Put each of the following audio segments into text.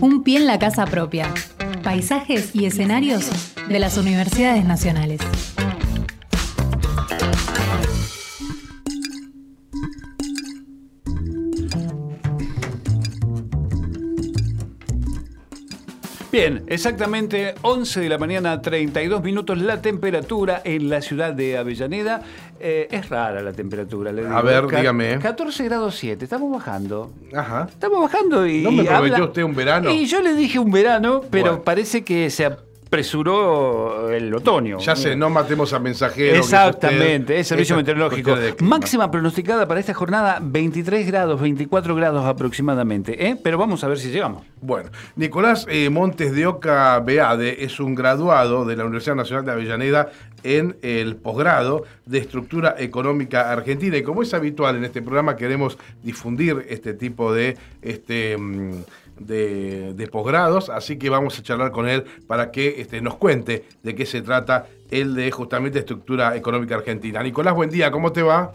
Un pie en la casa propia. Paisajes y escenarios de las universidades nacionales. Bien, exactamente 11 de la mañana, 32 minutos la temperatura en la ciudad de Avellaneda. Eh, es rara la temperatura, le digo. A ver, Ca- dígame. 14 grados 7, estamos bajando. Ajá. Estamos bajando y. ¿No me prometió habla- usted un verano? Y yo le dije un verano, pero Bueno. parece que se apresuró el otoño. Ya sé, no matemos a mensajeros. usted. Exactamente, es servicio meteorológico. Máxima pronosticada para esta jornada 23 grados, 24 grados aproximadamente. ¿eh? Pero vamos a ver si llegamos. Bueno, Nicolás eh, Montes de Oca Beade es un graduado de la Universidad Nacional de Avellaneda en el posgrado de Estructura Económica Argentina. Y como es habitual en este programa, queremos difundir este tipo de, este, mm, de, de posgrados, así que vamos a charlar con él para que este, nos cuente de qué se trata el de justamente Estructura Económica Argentina. Nicolás, buen día, ¿cómo te va?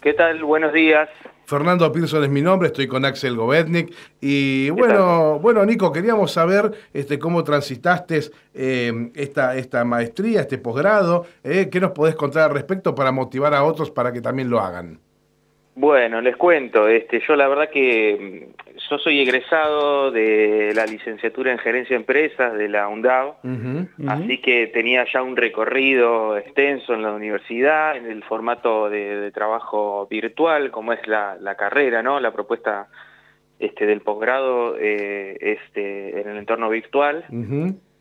¿Qué tal? Buenos días. Fernando Pearson es mi nombre, estoy con Axel Govetnik. Y ¿Qué bueno, bueno, Nico, queríamos saber este, cómo transitaste eh, esta, esta maestría, este posgrado. eh, ¿Qué nos podés contar al respecto para motivar a otros para que también lo hagan? Bueno, les cuento, este, yo la verdad que mm, yo soy egresado de la licenciatura en gerencia de empresas de la UNDAV, así que tenía ya un recorrido extenso en la universidad, en el formato de, de trabajo virtual, como es la, la carrera, ¿no? La propuesta este, del posgrado eh, este, en el entorno virtual.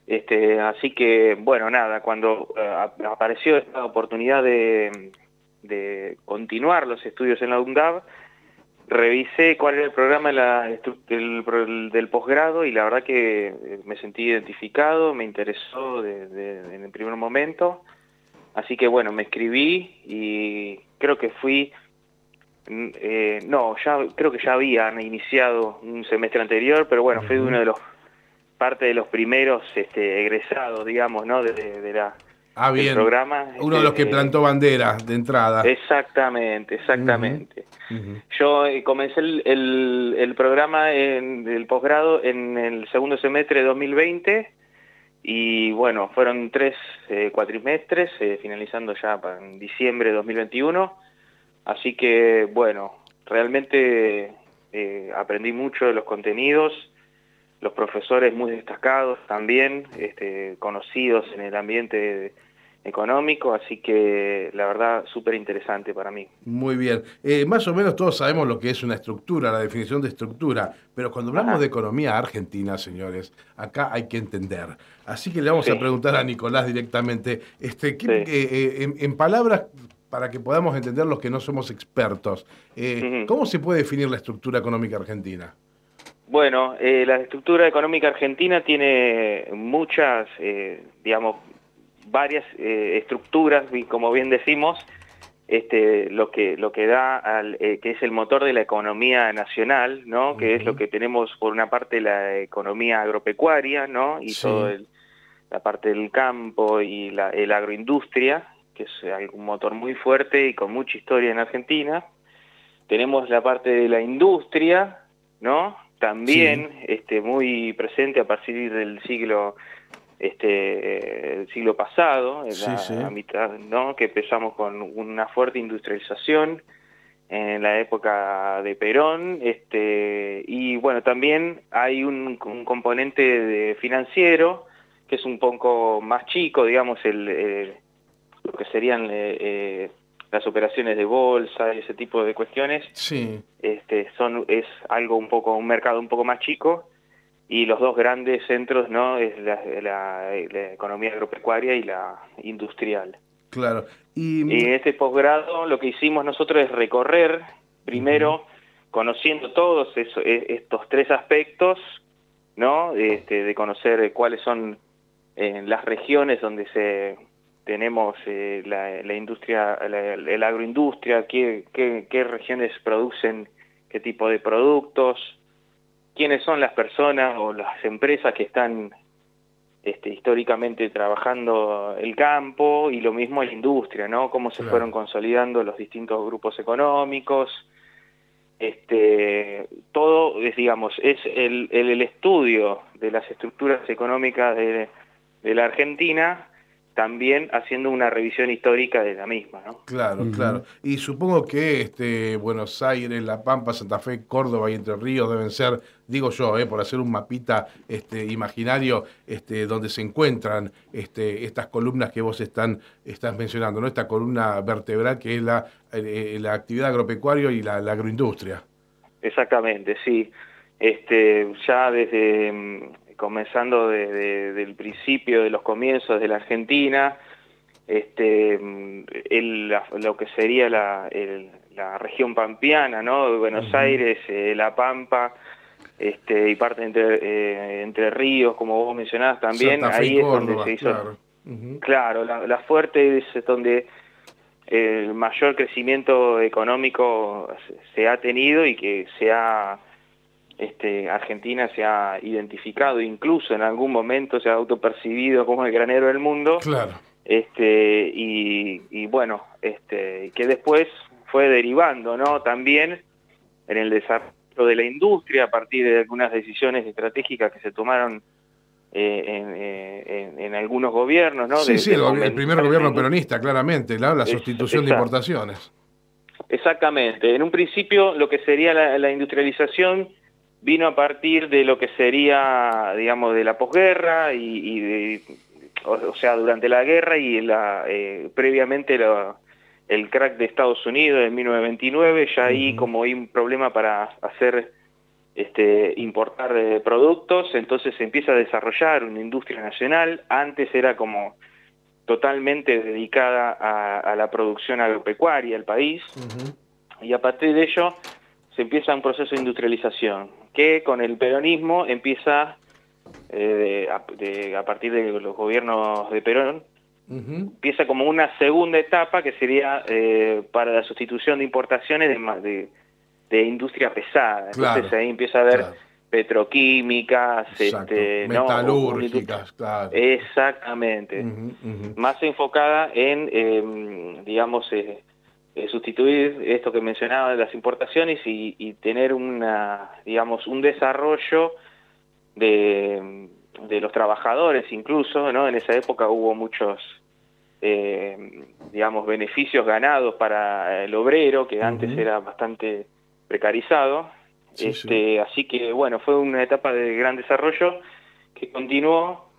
Este, así que, bueno, nada, cuando eh, ap- apareció esta oportunidad de, de continuar los estudios en la UNDAV, revisé cuál era el programa de la del, del posgrado y la verdad que eh, me sentí identificado, me interesó de- de- en el primer momento. Así que, bueno, me escribí y creo que fui... mm, eh, no, ya creo que ya habían iniciado un semestre anterior, pero bueno, fui uno de los parte de los primeros este, egresados, digamos, ¿no? De- de la, Ah, bien. programa. Uno de los que Eh, plantó bandera de entrada. Exactamente, exactamente. Yo eh, comencé el, el- el programa en, del posgrado en el segundo semestre de 2020 y bueno, fueron tres eh, cuatrimestres, finalizando ya en diciembre de 2021. Así que bueno, realmente aprendí mucho de los contenidos, los profesores muy destacados también, este, conocidos en el ambiente económico, así que la verdad súper interesante para mí. Muy bien. Eh, más o menos todos sabemos lo que es una estructura, la definición de estructura, pero cuando hablamos Ajá. de economía argentina, señores, acá hay que entender. Así que le vamos Sí. a preguntar a Nicolás directamente, este, ¿qué- Sí. eh, eh, en, en palabras para que podamos entender los que no somos expertos, eh. ¿cómo se puede definir la estructura económica argentina? Bueno, eh, la estructura económica argentina tiene muchas, eh, digamos, varias eh, estructuras, y como bien decimos, este, lo que lo que da al, eh, que es el motor de la economía nacional, ¿no? Que es lo que tenemos por una parte la economía agropecuaria, ¿no? Y Sí. todo el- la parte del campo y la el agroindustria, que es un motor muy fuerte y con mucha historia en Argentina. Tenemos la parte de la industria, ¿no? También este, muy presente a partir del siglo este el siglo pasado, en Sí, la, sí. mitad, ¿no? Que empezamos con una fuerte industrialización en la época de Perón, este y bueno, también hay un, un componente de financiero que es un poco más chico, digamos, el, eh, lo que serían eh, eh, las operaciones de bolsa y ese tipo de cuestiones Sí. este, son es algo un poco un mercado un poco más chico y los dos grandes centros no es la, la- la economía agropecuaria y la industrial. Claro. Y, y en este posgrado lo que hicimos nosotros es recorrer primero conociendo todos eso- e- estos tres aspectos no este, de conocer cuáles son eh, las regiones donde se tenemos eh, la, la industria, la, la agroindustria, qué, qué, qué regiones producen qué tipo de productos, quiénes son las personas o las empresas que están este, históricamente trabajando el campo y lo mismo la industria, ¿no? Cómo se Claro. fueron consolidando los distintos grupos económicos. este, todo es, digamos, es el, el, estudio de las estructuras económicas de, de la Argentina también haciendo una revisión histórica de la misma. ¿no? Claro, claro. Y supongo que este, Buenos Aires, La Pampa, Santa Fe, Córdoba y Entre Ríos deben ser, digo yo, eh, por hacer un mapita este, imaginario este, donde se encuentran este, estas columnas que vos están, estás mencionando, ¿no? esta columna vertebral que es la, eh, la actividad agropecuaria y la, agroindustria. Exactamente, sí. Este, ya desde mm, comenzando de, del principio, de los comienzos de la Argentina, este, lo que sería la, la, región pampeana, ¿no? Buenos Aires, eh, La Pampa, este, y parte entre, eh, entre ríos, como vos mencionabas también, ahí es donde se hizo... Claro, la, fuerte es donde el mayor crecimiento económico se ha tenido y que se ha este, Argentina se ha identificado, incluso en algún momento se ha autopercibido como el granero del mundo. Claro. Este, y, bueno, este, que después fue derivando, ¿no? También en el desarrollo de la industria a partir de algunas decisiones estratégicas que se tomaron eh, eh, en, algunos gobiernos, ¿no? Sí, sí, el, primer gobierno peronista, claramente, la, sustitución de importaciones. Exactamente. En un principio, lo que sería la industrialización vino a partir de lo que sería, digamos, de la posguerra y, o, sea, durante la guerra y la, eh, previamente el crack de Estados Unidos en 1929, ya ahí como hay un problema para hacer, este, importar eh, productos, entonces se empieza a desarrollar una industria nacional, antes era como totalmente dedicada a, la producción agropecuaria del país, y a partir de ello se empieza un proceso de industrialización que con el peronismo empieza, eh, a, partir de los gobiernos de Perón, empieza como una segunda etapa que sería eh, para la sustitución de importaciones de, de, industria pesada. Entonces ahí empieza a haber petroquímicas, este, metalúrgicas, claro. Exactamente. Más enfocada en, em, digamos, eh, eh, sustituir esto que mencionaba de las importaciones y, tener una, digamos, un desarrollo de, de, los trabajadores incluso, ¿no? En esa época hubo muchos, eh, digamos, beneficios ganados para el obrero, que antes era bastante precarizado. este, Así que, bueno, fue una etapa de gran desarrollo que continuó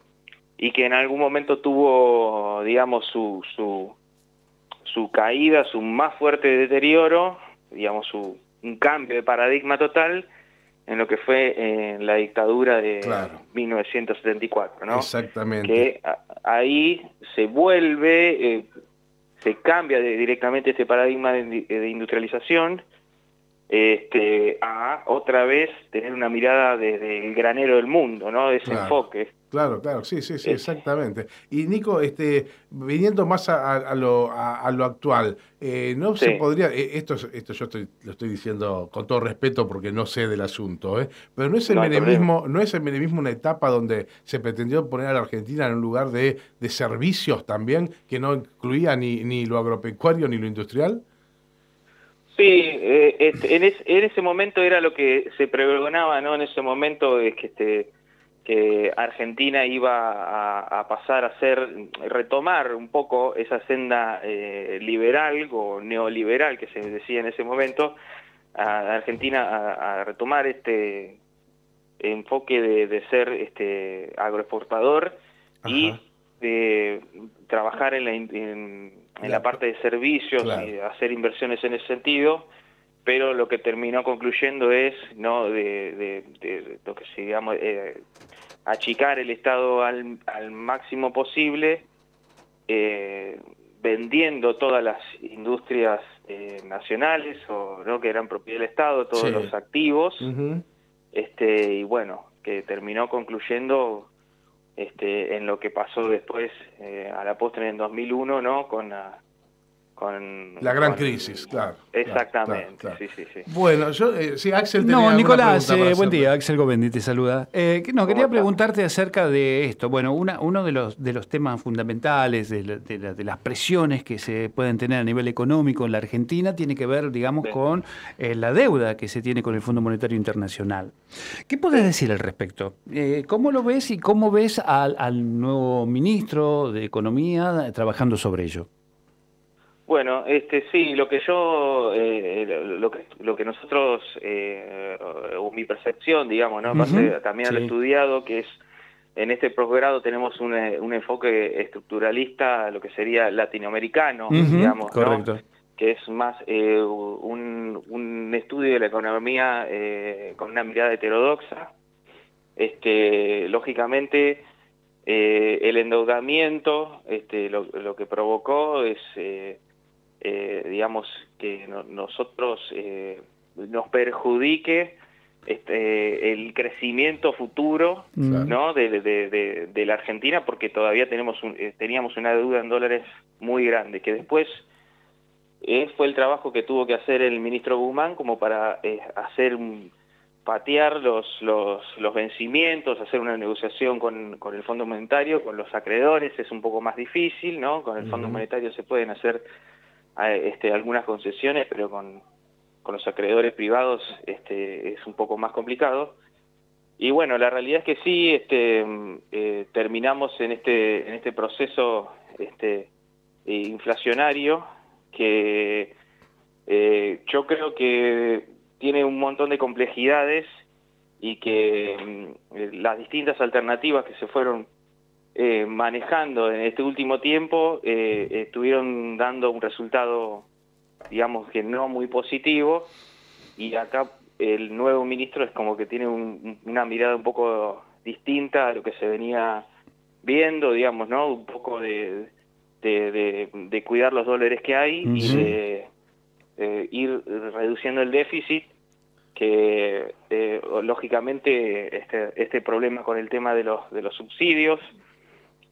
y que en algún momento tuvo, digamos, su, su su caída, su más fuerte deterioro, digamos, su, un cambio de paradigma total en lo que fue en la dictadura de 1974, ¿no? Exactamente. Que ahí se vuelve, eh, se cambia directamente este paradigma de, industrialización este, a otra vez tener una mirada desde el granero del mundo, ¿no? De ese enfoque. Claro, claro, sí, sí, sí, exactamente. Y Nico, este, viniendo más a, lo, a, lo actual, eh, no se podría, eh, esto, esto yo estoy, lo estoy diciendo con todo respeto porque no sé del asunto, ¿eh? pero no es el menemismo, no es el menemismo una etapa donde se pretendió poner a la Argentina en un lugar de, de servicios también, que no incluía ni, ni lo agropecuario ni lo industrial. Sí, eh, este, en, en, ese momento era lo que se pregonaba, ¿no? En ese momento es que este que Argentina iba a, pasar a ser, retomar un poco esa senda eh, liberal o neoliberal que se decía en ese momento, a Argentina a, retomar este enfoque de, ser este agroexportador y de trabajar en la, en, la parte de servicios y hacer inversiones en ese sentido pero lo que terminó concluyendo es no de, lo que se llama eh, achicar el Estado al, al máximo posible, eh, vendiendo todas las industrias eh, nacionales o no que eran propiedad del Estado, todos los activos, este y bueno, que terminó concluyendo este, en lo que pasó después a la postre en 2001, ¿no? Con con la gran con- crisis, claro. Exactamente, claro, claro. sí, sí, sí. Bueno, yo, eh, sí, Axel tenía No, Nicolás, pregunta eh, buen día, Axel Govendi te saluda. Eh, no, quería preguntarte acerca de esto. Bueno, una, uno de los, de los temas fundamentales de, la- de la- de las presiones que se pueden tener a nivel económico en la Argentina tiene que ver, digamos, Sí. con eh, la deuda que se tiene con el Fondo Monetario Internacional. ¿Qué podés decir al respecto? Eh, ¿Cómo lo ves y cómo ves al, al nuevo ministro de Economía trabajando sobre ello? Bueno, este sí, lo que yo, eh, lo que lo que nosotros, eh, o mi percepción, digamos, ¿no? También al sí. estudiado, que es en este posgrado tenemos un, eh, un enfoque estructuralista, lo que sería latinoamericano, digamos, ¿no? que es más eh, un, un estudio de la economía eh, con una mirada heterodoxa. Este, lógicamente, el endeudamiento este, lo, lo que provocó es, eh, digamos, que no- nosotros eh, nos perjudique este, el crecimiento futuro. ¿no? de, de- de- de la Argentina porque todavía tenemos un- eh, teníamos una deuda en dólares muy grande que después eh, fue el trabajo que tuvo que hacer el ministro Guzmán como para eh, hacer un- patear los, los, los vencimientos, hacer una negociación con, con el Fondo Monetario, con los acreedores es un poco más difícil, ¿no? Con el Fondo. Monetario se pueden hacer este, algunas concesiones, pero con, con los acreedores privados este, es un poco más complicado. Y bueno, la realidad es que sí, este, mm, eh, terminamos en este, en este proceso eh, inflacionario que eh, yo creo que tiene un montón de complejidades y que mm, las distintas alternativas que se fueron eh, manejando en este último tiempo eh, estuvieron dando un resultado, digamos que no muy positivo y acá el nuevo ministro es como que tiene un- una mirada un poco distinta a lo que se venía viendo, digamos, ¿no? Un poco de, de, de- de cuidar los dólares que hay y de eh, ir reduciendo el déficit que eh, lógicamente este, este problema con el tema de los, de los subsidios,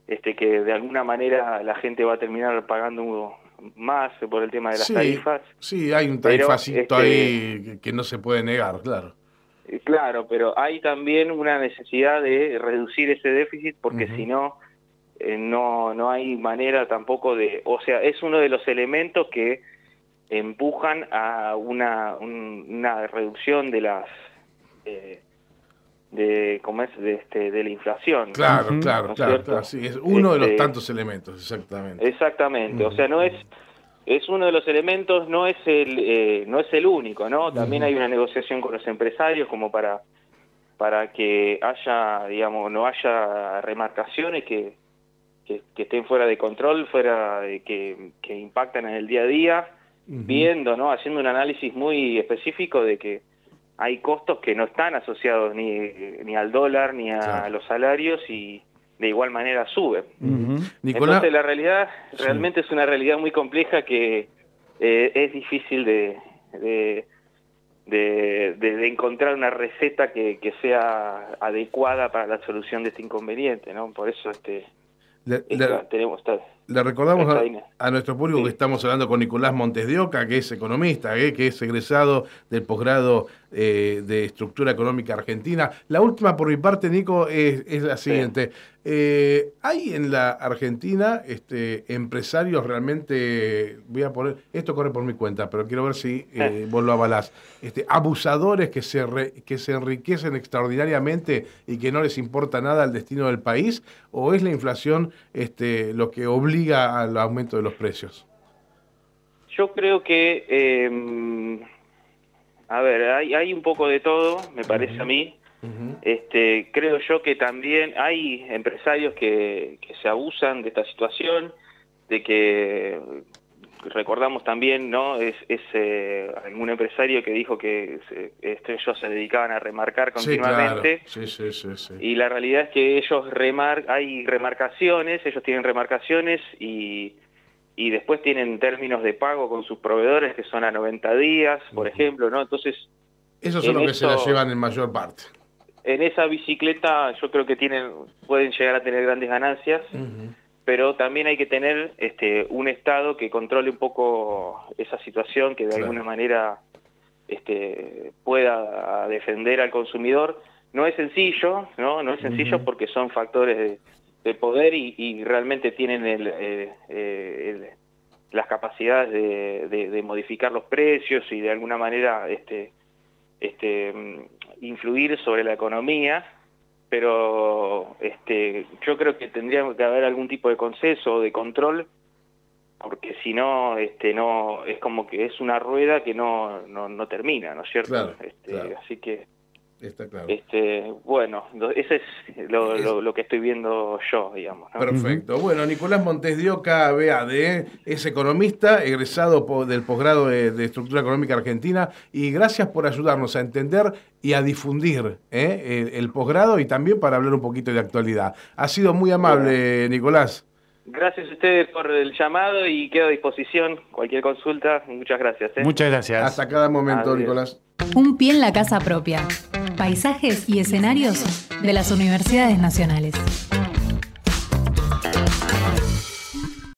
este que de alguna manera la gente va a terminar pagando más por el tema de las Sí, tarifas. sí, hay un Pero, tarifacito este, ahí que, no se puede negar, claro. Eh, Claro, pero hay también una necesidad de reducir ese déficit porque si no, eh, no, no hay manera tampoco de... O sea, es uno de los elementos que empujan a una, un- una reducción de las... eh, de, ¿cómo es? De, este, de la inflación. Claro, claro, ¿No es claro, claro, sí, es uno de los Este, tantos elementos, exactamente. Exactamente, o sea, no es es uno de los elementos, no es el eh, no es el único, ¿no? También hay una negociación con los empresarios como para para que haya, digamos, no haya remarcaciones que, que, que estén fuera de control, fuera de que, que impactan en el día a día, viendo, ¿no? Haciendo un análisis muy específico de que hay costos que no están asociados ni, ni al dólar ni a Claro. los salarios y de igual manera suben. Nicolás, Entonces la realidad Sí. realmente es una realidad muy compleja que eh, es difícil de, de, de- de- de encontrar una receta que, que sea adecuada para la solución de este inconveniente, ¿no? Por eso este le, esta- le- tenemos esta- le recordamos a, esta línea. a nuestro público Sí. que estamos hablando con Nicolás Montes de Oca, que es economista, eh, que es egresado del posgrado eh, de Estructura Económica Argentina. La última por mi parte, Nico, es, es la siguiente. Eh, ¿Hay en la Argentina este, empresarios realmente, voy a poner, esto corre por mi cuenta, pero quiero ver si eh, vos lo avalás, este, abusadores que se, re- que se enriquecen extraordinariamente y que no les importa nada el destino del país? ¿O es la inflación este, lo que obliga al aumento de los precios? Yo creo que, eh, a ver, hay, hay un poco de todo, me parece a mí. Este, creo yo que también hay empresarios que, que se abusan de esta situación, de que recordamos también, ¿no? Es, es eh, algún empresario que dijo que se- este, ellos se dedicaban a remarcar Sí, claro. continuamente. Sí, sí, sí, sí. Y la realidad es que ellos remar hay remarcaciones, ellos tienen remarcaciones y, y después tienen términos de pago con sus proveedores que son a 90 días, por ejemplo, ¿no? Entonces, Esos son en los que se la llevan en mayor parte. en esa bicicleta yo creo que tienen pueden llegar a tener grandes ganancias, pero también hay que tener este, un Estado que controle un poco esa situación, que de alguna manera este, pueda defender al consumidor. No es sencillo, ¿no? No es sencillo porque son factores de, poder y, realmente tienen el, las capacidades de, modificar los precios y de alguna manera este, este, mm, influir sobre la economía pero este, yo creo que tendría que haber algún tipo de consenso o de control, porque si no, este, no es como que es una rueda que no, no, no termina, ¿no es cierto? este, Así que Está claro. Este, bueno, ese es lo, que estoy viendo yo, digamos. Perfecto. Bueno, Nicolás Montes de Oca, BAD, es economista, egresado del posgrado de, Estructura Económica Argentina, y gracias por ayudarnos a entender y a difundir ¿eh? el, posgrado y también para hablar un poquito de actualidad. Ha sido muy amable, Nicolás. Gracias a ustedes por el llamado y quedo a disposición. Cualquier consulta, muchas gracias. ¿eh? Muchas gracias. Hasta cada momento, Nicolás. Un pie en la casa propia. Paisajes y escenarios de las universidades nacionales.